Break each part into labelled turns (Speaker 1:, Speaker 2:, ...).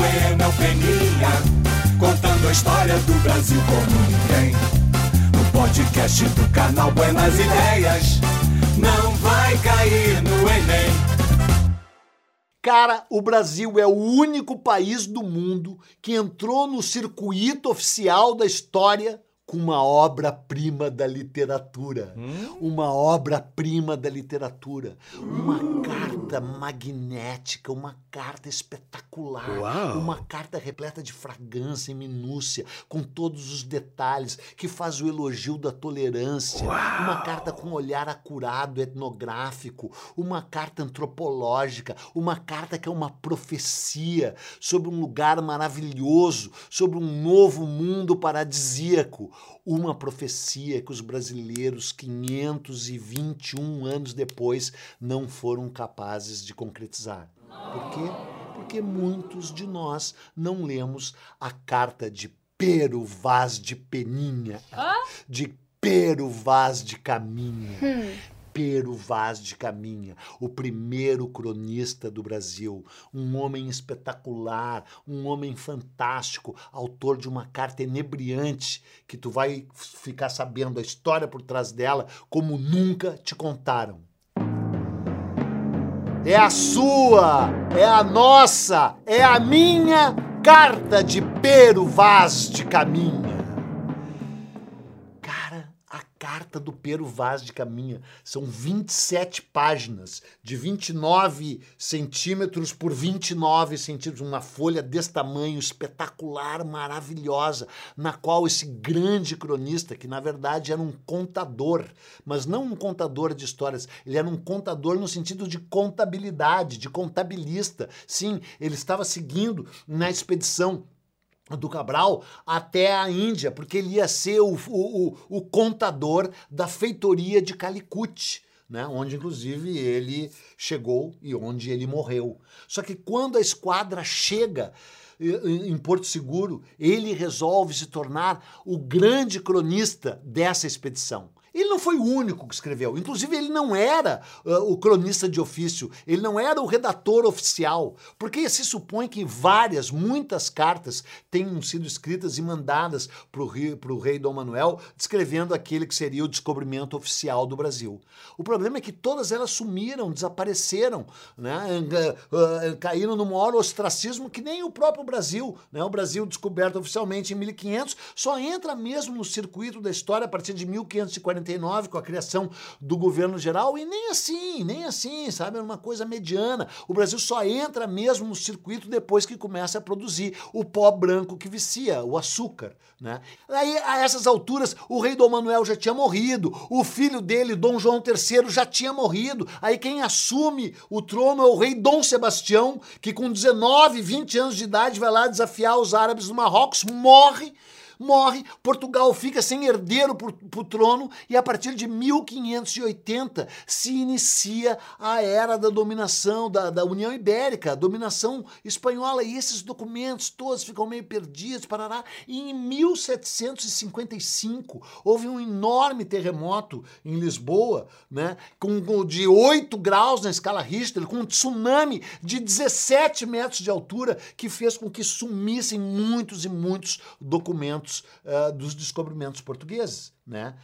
Speaker 1: Enel Peninha, contando a história do Brasil como ninguém. No podcast do canal Buenas Ideias, não vai cair no Enem.
Speaker 2: Cara, o Brasil é o único país do mundo que entrou no circuito oficial da história com uma obra-prima da literatura.
Speaker 3: Hum?
Speaker 2: Uma obra-prima da literatura. Uma carta magnética, uma carta espetacular.
Speaker 3: Uau!
Speaker 2: Uma carta repleta de fragrância e minúcia, com todos os detalhes, que faz o elogio da tolerância. Uma carta com olhar acurado, etnográfico. Uma carta antropológica. Uma carta que é uma profecia sobre um lugar maravilhoso, sobre um novo mundo paradisíaco uma profecia que os brasileiros, 521 anos depois, não foram capazes de concretizar. Por quê? Porque muitos de nós não lemos a carta de Pero Vaz de Peninha, de Pero Vaz de Caminha. Pero Vaz de Caminha, o primeiro cronista do Brasil, um homem espetacular, um homem fantástico, autor de uma carta enebriante que tu vai ficar sabendo a história por trás dela como nunca te contaram. É a sua, é a nossa, é a minha carta de Pero Vaz de Caminha. Carta do Pero Vaz de Caminha são 27 páginas, de 29 centímetros por 29 centímetros, uma folha desse tamanho, espetacular, maravilhosa, na qual esse grande cronista, que na verdade era um contador, mas não um contador de histórias, ele era um contador no sentido de contabilidade, de contabilista. Sim, ele estava seguindo na expedição do Cabral até a Índia, porque ele ia ser o, o, o, contador da feitoria de Calicut. Né, onde inclusive ele chegou e onde ele morreu. Só que quando a esquadra chega eh, em Porto Seguro, ele resolve se tornar o grande cronista dessa expedição. Ele não foi o único que escreveu. Inclusive, ele não era uh, o cronista de ofício, ele não era o redator oficial, porque se supõe que várias, muitas cartas tenham sido escritas e mandadas para o rei, rei Dom Manuel, descrevendo aquele que seria o descobrimento oficial do Brasil. O problema é que todas elas sumiram, desapareceram, né? Uh, uh, caíram no maior ostracismo que nem o próprio Brasil. Né? O Brasil, descoberto oficialmente em 1500, só entra mesmo no circuito da história a partir de 1540 com a criação do governo geral, e nem assim, nem assim, sabe? É uma coisa mediana. O Brasil só entra mesmo no circuito depois que começa a produzir o pó branco que vicia, o açúcar, né? Aí, a essas alturas, o rei Dom Manuel já tinha morrido, o filho dele, Dom João III, já tinha morrido. Aí quem assume o trono é o rei Dom Sebastião, que com 19, 20 anos de idade vai lá desafiar os árabes do Marrocos, morre morre, Portugal fica sem herdeiro para o trono e a partir de 1580 se inicia a era da dominação da, da União Ibérica, a dominação espanhola. E esses documentos todos ficam meio perdidos, parará. E em 1755 houve um enorme terremoto em Lisboa, né, com, com de 8 graus na escala Richter, com um tsunami de 17 metros de altura que fez com que sumissem muitos e muitos documentos uh, dos descobrimentos portugueses, né?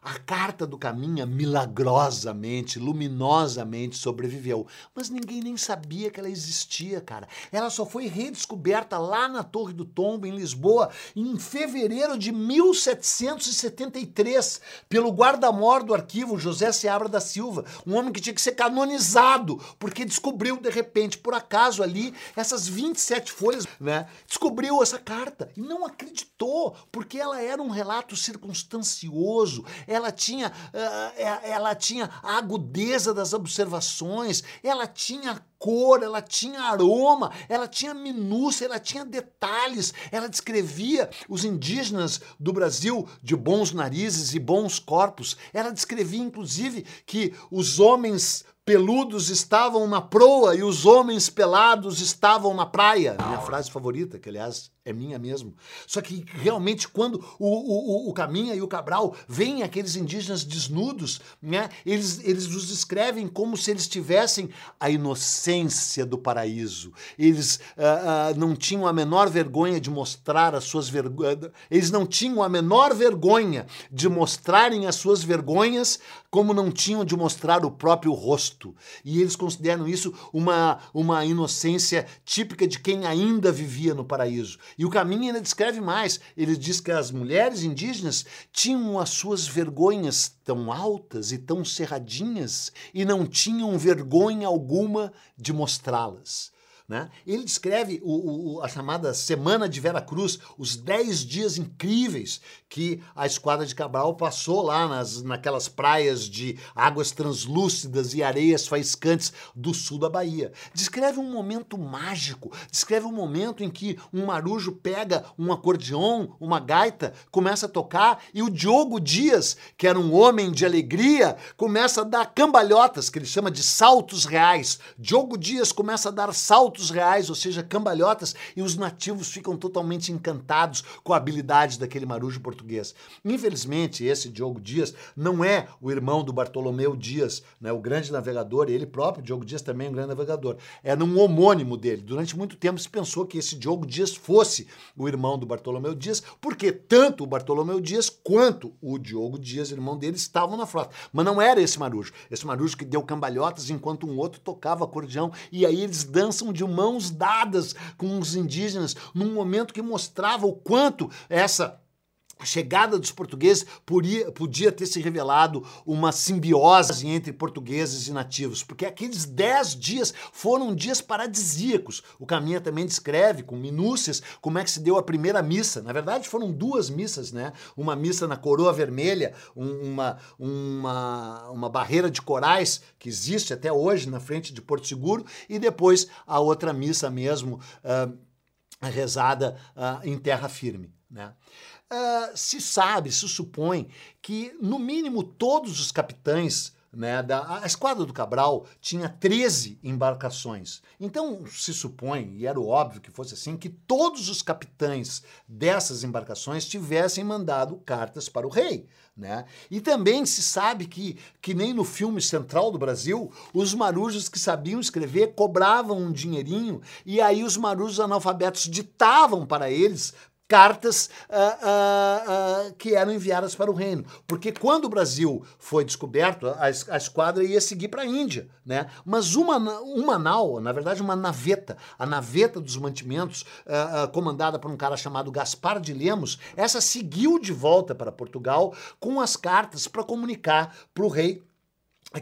Speaker 2: A carta do Caminha milagrosamente, luminosamente sobreviveu, mas ninguém nem sabia que ela existia, cara. Ela só foi redescoberta lá na Torre do Tombo, em Lisboa, em fevereiro de 1773, pelo guarda-mor do arquivo José Seabra da Silva, um homem que tinha que ser canonizado, porque descobriu de repente, por acaso ali, essas 27 folhas, né? Descobriu essa carta e não acreditou, porque ela era um relato circunstancioso ela tinha, uh, ela tinha a agudeza das observações, ela tinha cor, ela tinha aroma, ela tinha minúcia, ela tinha detalhes, ela descrevia os indígenas do Brasil de bons narizes e bons corpos. Ela descrevia, inclusive, que os homens peludos estavam na proa e os homens pelados estavam na praia. Minha frase favorita, que aliás é minha mesmo. Só que realmente quando o, o, o Caminha e o Cabral veem aqueles indígenas desnudos, né, eles, eles os descrevem como se eles tivessem a inocência inocência do paraíso. Eles ah, ah, não tinham a menor vergonha de mostrar as suas vergonhas. Eles não tinham a menor vergonha de mostrarem as suas vergonhas, como não tinham de mostrar o próprio rosto. E eles consideram isso uma, uma inocência típica de quem ainda vivia no paraíso. E o caminho ainda descreve mais. Ele diz que as mulheres indígenas tinham as suas vergonhas tão altas e tão cerradinhas e não tinham vergonha alguma de mostrá-las. Né? Ele descreve o, o, a chamada Semana de Vera Cruz, os 10 dias incríveis que a Esquadra de Cabral passou lá nas, naquelas praias de águas translúcidas e areias faiscantes do sul da Bahia. Descreve um momento mágico, descreve um momento em que um marujo pega um acordeon, uma gaita, começa a tocar e o Diogo Dias, que era um homem de alegria, começa a dar cambalhotas, que ele chama de saltos reais. Diogo Dias começa a dar saltos reais, ou seja, cambalhotas, e os nativos ficam totalmente encantados com a habilidade daquele marujo português. Infelizmente, esse Diogo Dias não é o irmão do Bartolomeu Dias, né, o grande navegador, ele próprio, Diogo Dias, também é um grande navegador. É um homônimo dele. Durante muito tempo se pensou que esse Diogo Dias fosse o irmão do Bartolomeu Dias, porque tanto o Bartolomeu Dias quanto o Diogo Dias, irmão dele, estavam na frota. Mas não era esse marujo. Esse marujo que deu cambalhotas enquanto um outro tocava acordeão, e aí eles dançam de mãos dadas com os indígenas num momento que mostrava o quanto essa a chegada dos portugueses podia, podia, ter se revelado uma simbiose entre portugueses e nativos, porque aqueles dez dias foram dias paradisíacos. O Caminha também descreve com minúcias como é que se deu a primeira missa. Na verdade, foram duas missas, né? Uma missa na Coroa Vermelha, um, uma, uma, uma barreira de corais que existe até hoje na frente de Porto Seguro, e depois a outra missa mesmo, uh, rezada uh, em terra firme. Né? Uh, se sabe, se supõe que, no mínimo, todos os capitães né, da, a esquadra do Cabral tinha 13 embarcações. Então se supõe, e era óbvio que fosse assim, que todos os capitães dessas embarcações tivessem mandado cartas para o rei. Né? E também se sabe que, que nem no filme Central do Brasil, os marujos que sabiam escrever cobravam um dinheirinho e aí os marujos analfabetos ditavam para eles cartas uh, uh, uh, que eram enviadas para o reino. Porque quando o Brasil foi descoberto, a, a esquadra ia seguir para a Índia. Né? Mas uma, uma nau, na verdade uma naveta, a naveta dos mantimentos, comandada por um cara chamado Gaspar de Lemos, essa seguiu de volta para Portugal com as cartas para comunicar para o rei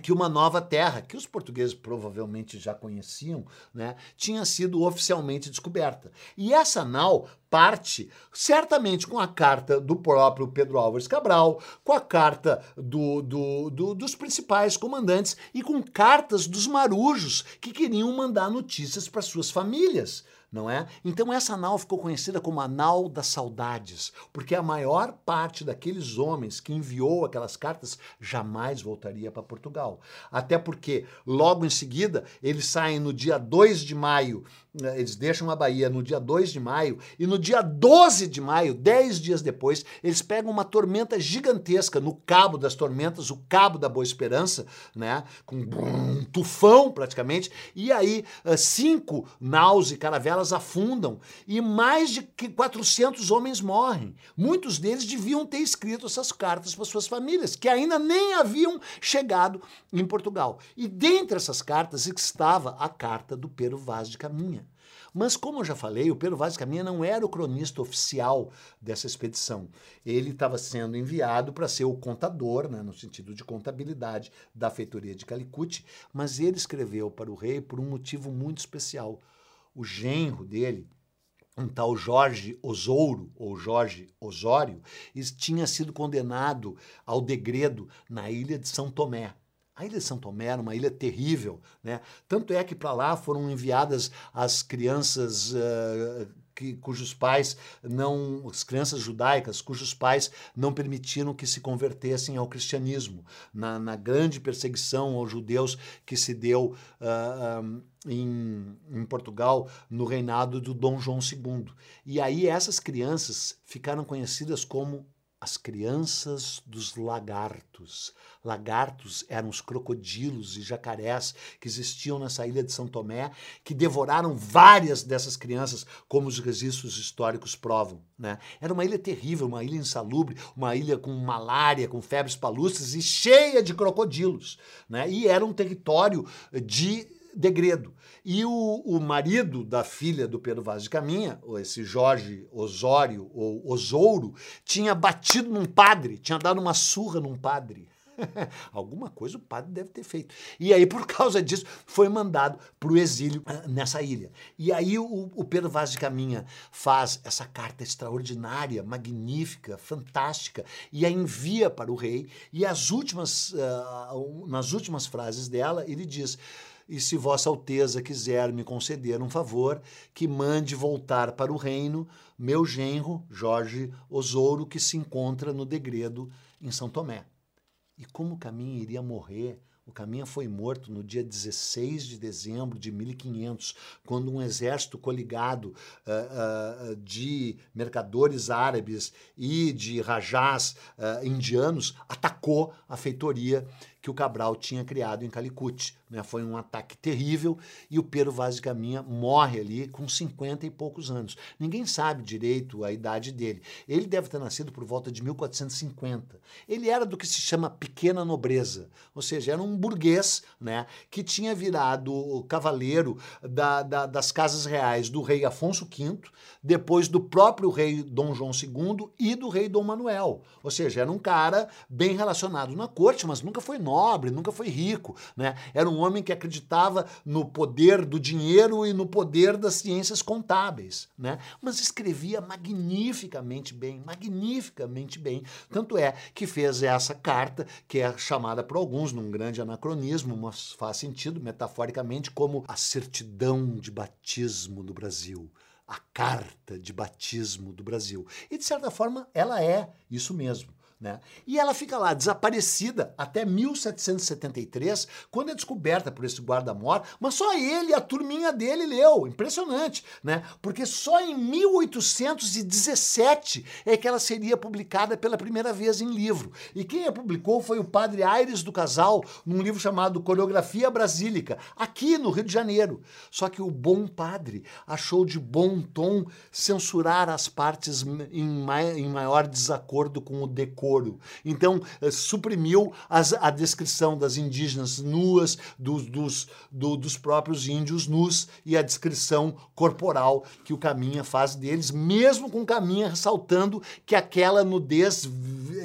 Speaker 2: que uma nova terra, que os portugueses provavelmente já conheciam, né, tinha sido oficialmente descoberta. E essa nau parte certamente com a carta do próprio Pedro Álvares Cabral, com a carta do, do, do, dos principais comandantes e com cartas dos marujos que queriam mandar notícias para suas famílias não é? Então essa nau ficou conhecida como a nau das saudades, porque a maior parte daqueles homens que enviou aquelas cartas jamais voltaria para Portugal. Até porque logo em seguida eles saem no dia 2 de maio né, eles deixam a Bahia no dia 2 de maio e no dia 12 de maio, 10 dias depois, eles pegam uma tormenta gigantesca no Cabo das Tormentas, o Cabo da Boa Esperança, né, com um tufão praticamente, e aí cinco naus e caravelas afundam e mais de 400 homens morrem. Muitos deles deviam ter escrito essas cartas para suas famílias, que ainda nem haviam chegado em Portugal. E dentre essas cartas estava a carta do Pero Vaz de Caminha. Mas, como eu já falei, o Pedro Vaz de Caminha não era o cronista oficial dessa expedição. Ele estava sendo enviado para ser o contador, né, no sentido de contabilidade, da feitoria de Calicut, mas ele escreveu para o rei por um motivo muito especial. O genro dele, um tal Jorge Osouro, ou Jorge Osório, tinha sido condenado ao degredo na ilha de São Tomé. A ilha de São Tomé era uma ilha terrível, né? Tanto é que para lá foram enviadas as crianças uh, que, cujos pais não, as crianças judaicas, cujos pais não permitiram que se convertessem ao cristianismo, na, na grande perseguição aos judeus que se deu uh, um, em, em Portugal no reinado do Dom João II. E aí essas crianças ficaram conhecidas como as crianças dos lagartos. Lagartos eram os crocodilos e jacarés que existiam nessa ilha de São Tomé, que devoraram várias dessas crianças, como os registros históricos provam. Né? Era uma ilha terrível, uma ilha insalubre, uma ilha com malária, com febres palustras e cheia de crocodilos. Né? E era um território de degredo. E o, o marido da filha do Pedro Vaz de Caminha, esse Jorge Osório ou Osouro, tinha batido num padre, tinha dado uma surra num padre. Alguma coisa o padre deve ter feito. E aí, por causa disso, foi mandado para o exílio uh, nessa ilha. E aí o, o, Pedro Vaz de Caminha faz essa carta extraordinária, magnífica, fantástica, e a envia para o rei. E as últimas, uh, nas últimas frases dela, ele diz e se Vossa Alteza quiser me conceder um favor, que mande voltar para o reino meu genro, Jorge Osouro, que se encontra no degredo em São Tomé. E como o caminho iria morrer, o Caminha foi morto no dia 16 de dezembro de 1500, quando um exército coligado uh, uh, de mercadores árabes e de rajás uh, indianos atacou a feitoria que o Cabral tinha criado em Calicut. Né? Foi um ataque terrível e o Pedro Vaz de Caminha morre ali com 50 e poucos anos. Ninguém sabe direito a idade dele. Ele deve ter nascido por volta de 1450. Ele era do que se chama pequena nobreza, ou seja, era um burguês né, que tinha virado cavaleiro da, da, das casas reais do rei Afonso V, depois do próprio rei Dom João II e do rei Dom Manuel. Ou seja, era um cara bem relacionado na corte, mas nunca foi nobre nobre, nunca foi rico, né? Era um homem que acreditava no poder do dinheiro e no poder das ciências contábeis, né? Mas escrevia magnificamente bem, magnificamente bem. Tanto é que fez essa carta, que é chamada por alguns, num grande anacronismo, mas faz sentido metaforicamente, como a certidão de batismo do Brasil a carta de batismo do Brasil. E, de certa forma, ela é isso mesmo. Né? E ela fica lá desaparecida até 1773, quando é descoberta por esse guarda-mor, mas só ele e a turminha dele leu. Impressionante, né? Porque só em 1817 é que ela seria publicada pela primeira vez em livro. E quem a publicou foi o padre Aires do Casal, num livro chamado Coreografia Brasílica, aqui no Rio de Janeiro. Só que o bom padre achou de bom tom censurar as partes em, maior desacordo com o decoro então, eh, suprimiu as, a descrição das indígenas nuas, dos, dos, do, dos próprios índios nus e a descrição corporal que o Caminha faz deles, mesmo com o Caminha ressaltando que aquela nudez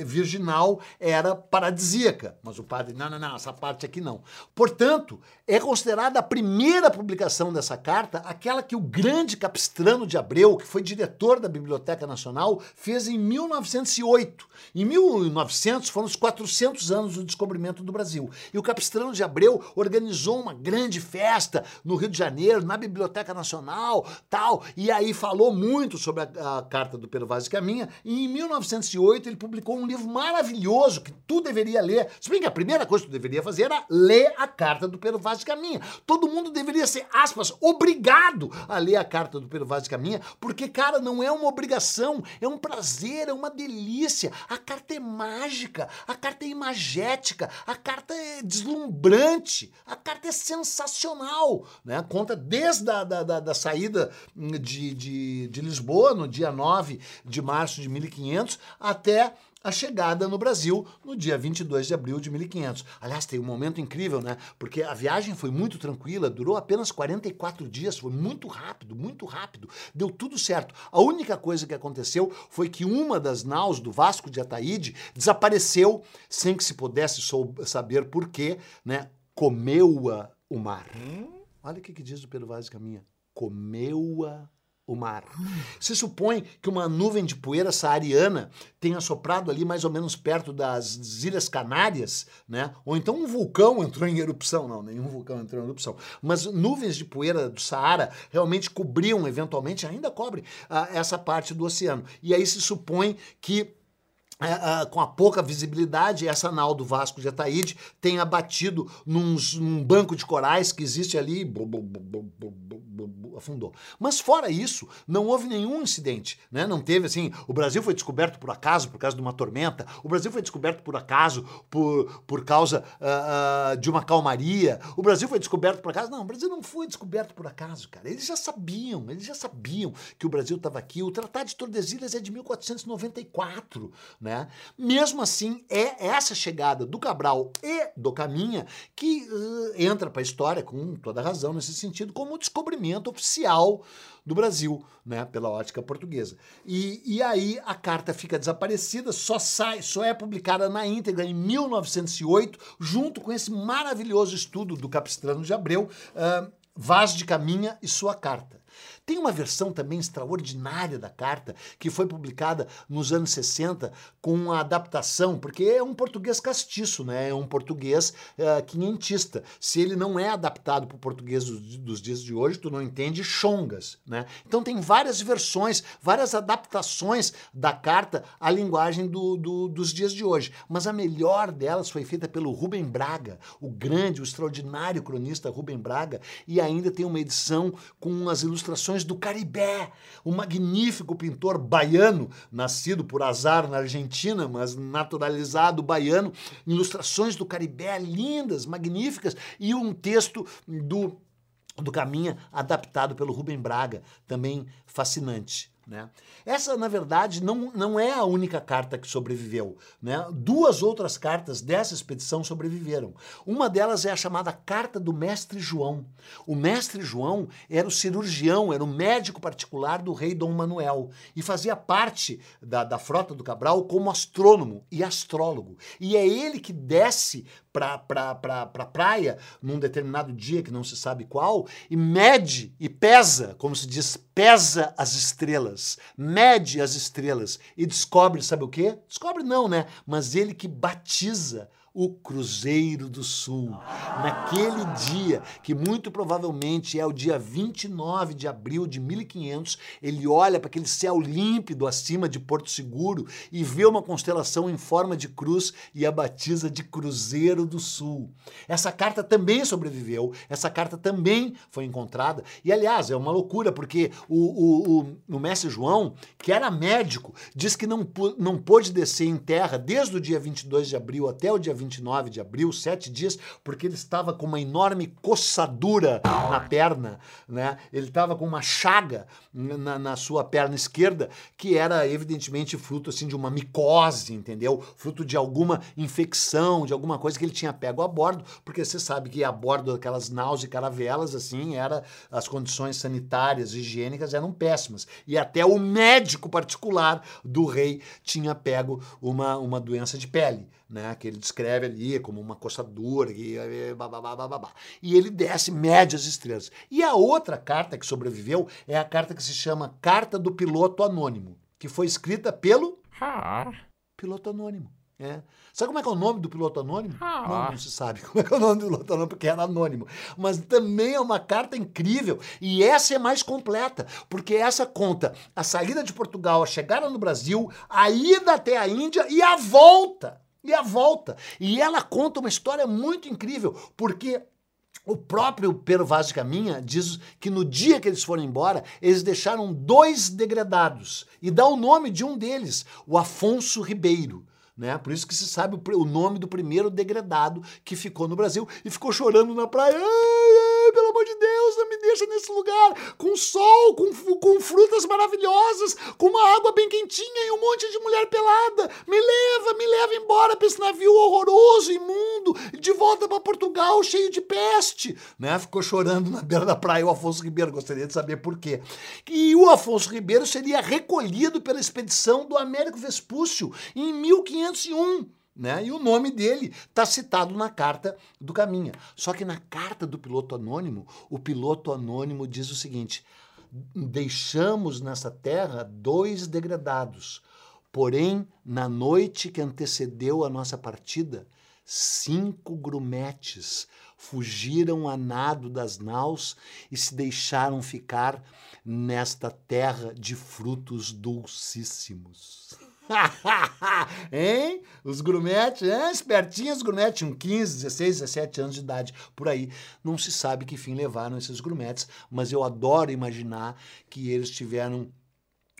Speaker 2: virginal era paradisíaca. Mas o padre, não, não, não, essa parte aqui não. Portanto, é considerada a primeira publicação dessa carta aquela que o grande Capistrano de Abreu, que foi diretor da Biblioteca Nacional, fez em 1908. Em 1900 foram os 400 anos do descobrimento do Brasil. E o Capistrano de Abreu organizou uma grande festa no Rio de Janeiro, na Biblioteca Nacional, tal, e aí falou muito sobre a, a carta do Pedro Vaz de Caminha. E em 1908 ele publicou um livro maravilhoso que tu deveria ler. Se bem que a primeira coisa que tu deveria fazer era ler a carta do Pedro Vaz de Caminha. Todo mundo deveria ser, aspas, obrigado a ler a carta do Pedro Vaz de Caminha, porque, cara, não é uma obrigação, é um prazer, é uma delícia. A carta é mágica, a carta é imagética, a carta é deslumbrante, a carta é sensacional. Né? Conta desde a da, da, da saída de, de, de Lisboa, no dia 9 de março de 1500, até a chegada no Brasil no dia 22 de abril de 1500. Aliás, tem um momento incrível, né? Porque a viagem foi muito tranquila, durou apenas 44 dias, foi muito rápido, muito rápido, deu tudo certo. A única coisa que aconteceu foi que uma das naus do Vasco de Ataíde desapareceu sem que se pudesse saber por quê, né? Comeu-a o mar. Hum? Olha o que, que diz o Pedro Vaz Caminha. Comeu-a o mar. Se supõe que uma nuvem de poeira saariana tenha soprado ali mais ou menos perto das Ilhas Canárias, né? Ou então um vulcão entrou em erupção, não, nenhum vulcão entrou em erupção. Mas nuvens de poeira do Saara realmente cobriam, eventualmente, ainda cobre uh, essa parte do oceano. E aí se supõe que é, com a pouca visibilidade, essa nau do Vasco de Ataíde tenha batido num, num banco de corais que existe ali, afundou. Mas fora isso, não houve nenhum incidente, né? Não teve assim, o Brasil foi descoberto por acaso por causa de uma tormenta, o Brasil foi descoberto por acaso por, por causa uh, uh, de uma calmaria, o Brasil foi descoberto por acaso. Não, o Brasil não foi descoberto por acaso, cara. Eles já sabiam, eles já sabiam que o Brasil estava aqui. O Tratado de Tordesilhas é de 1494, né? Mesmo assim, é essa chegada do Cabral e do Caminha que uh, entra para a história com toda razão nesse sentido como o descobrimento oficial do Brasil, né, pela ótica portuguesa. E, e aí a carta fica desaparecida, só sai, só é publicada na íntegra em 1908, junto com esse maravilhoso estudo do Capistrano de Abreu, uh, Vaz de Caminha e sua carta. Tem uma versão também extraordinária da carta, que foi publicada nos anos 60 com uma adaptação, porque é um português castiço, né? é um português uh, quinhentista. Se ele não é adaptado para o português dos, dos, dias de hoje, tu não entende chongas. Né? Então tem várias versões, várias adaptações da carta à linguagem do, do, dos dias de hoje. Mas a melhor delas foi feita pelo Rubem Braga, o grande, o extraordinário cronista Rubem Braga, e ainda tem uma edição com as ilustrações do Caribé, o magnífico pintor baiano, nascido por azar na Argentina, mas naturalizado baiano, ilustrações do Caribé lindas, magníficas, e um texto do do Caminha adaptado pelo Rubem Braga, também fascinante. Né? Essa, na verdade, não, não é a única carta que sobreviveu. Né? Duas outras cartas dessa expedição sobreviveram. Uma delas é a chamada Carta do Mestre João. O Mestre João era o cirurgião, era o médico particular do rei Dom Manuel e fazia parte da, da frota do Cabral como astrônomo e astrólogo. E é ele que desce para pra, pra, pra praia num determinado dia que não se sabe qual e mede e pesa, como se diz, pesa as estrelas, mede as estrelas e descobre, sabe o quê? Descobre não, né? Mas ele que batiza o Cruzeiro do Sul. Naquele dia, que muito provavelmente é o dia 29 de abril de 1500, ele olha para aquele céu límpido acima de Porto Seguro e vê uma constelação em forma de cruz e a batiza de Cruzeiro do Sul. Essa carta também sobreviveu, essa carta também foi encontrada. E aliás, é uma loucura, porque o, o, o, o mestre João, que era médico, diz que não, não pôde descer em terra desde o dia 22 de abril até o dia 29 de abril, sete dias, porque ele estava com uma enorme coçadura na perna, né? Ele estava com uma chaga na, na, sua perna esquerda, que era evidentemente fruto assim de uma micose, entendeu? Fruto de alguma infecção, de alguma coisa que ele tinha pego a bordo, porque você sabe que a bordo daquelas náuseas e caravelas, assim, era as condições sanitárias, higiênicas eram péssimas. E até o médico particular do rei tinha pego uma, uma doença de pele né, que ele descreve ali como uma coçadura, e, e ele desce, mede as estrelas. E a outra carta que sobreviveu é a carta que se chama Carta do Piloto Anônimo, que foi escrita pelo ah. piloto anônimo. É. Sabe como é que é o nome do piloto anônimo? Ah. Não, não se sabe como é que é o nome do piloto anônimo, porque era anônimo. Mas também é uma carta incrível. E essa é mais completa, porque essa conta a saída de Portugal, a chegada no Brasil, a ida até a Índia e a volta e a volta. E ela conta uma história muito incrível, porque o próprio Pedro Vaz de Caminha diz que no dia que eles foram embora, eles deixaram dois degradados. E dá o nome de um deles, o Afonso Ribeiro. Né? Por isso que se sabe o nome do primeiro degradado que ficou no Brasil e ficou chorando na praia. Amor de Deus, não me deixa nesse lugar, com sol, com, com frutas maravilhosas, com uma água bem quentinha e um monte de mulher pelada. Me leva, me leva embora para esse navio horroroso, imundo, de volta para Portugal, cheio de peste. Né? Ficou chorando na beira da praia o Afonso Ribeiro, gostaria de saber por quê. E o Afonso Ribeiro seria recolhido pela expedição do Américo Vespúcio em 1501. Né? E o nome dele está citado na carta do Caminha. Só que na carta do piloto anônimo, o piloto anônimo diz o seguinte: deixamos nessa terra dois degradados. Porém, na noite que antecedeu a nossa partida, cinco grumetes fugiram a nado das naus e se deixaram ficar nesta terra de frutos dulcíssimos. hein? Os grumetes, hein? espertinhos os grumetes, tinham 15, 16, 17 anos de idade, por aí. Não se sabe que fim levaram esses grumetes, mas eu adoro imaginar que eles tiveram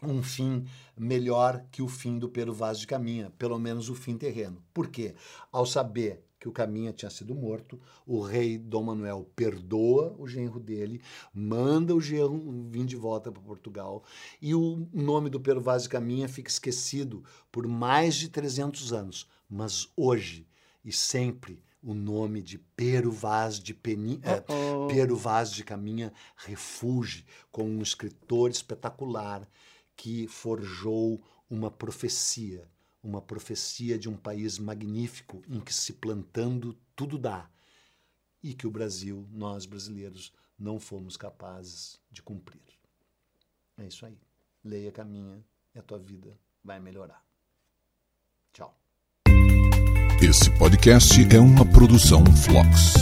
Speaker 2: um fim melhor que o fim do Pedro Vaz de Caminha, pelo menos o fim terreno. Por quê? Ao saber que o Caminha tinha sido morto, o rei Dom Manuel perdoa o genro dele, manda o genro vir de volta para Portugal e o nome do Pedro Vaz de Caminha fica esquecido por mais de 300 anos. Mas hoje e sempre o nome de Pero Vaz de Peni, é, Pero Vaz de Caminha refuge como um escritor espetacular que forjou uma profecia uma profecia de um país magnífico em que se plantando tudo dá e que o Brasil, nós brasileiros, não fomos capazes de cumprir. É isso aí. Leia, caminha e a tua vida vai melhorar. Tchau.
Speaker 3: Esse podcast é uma produção Flux.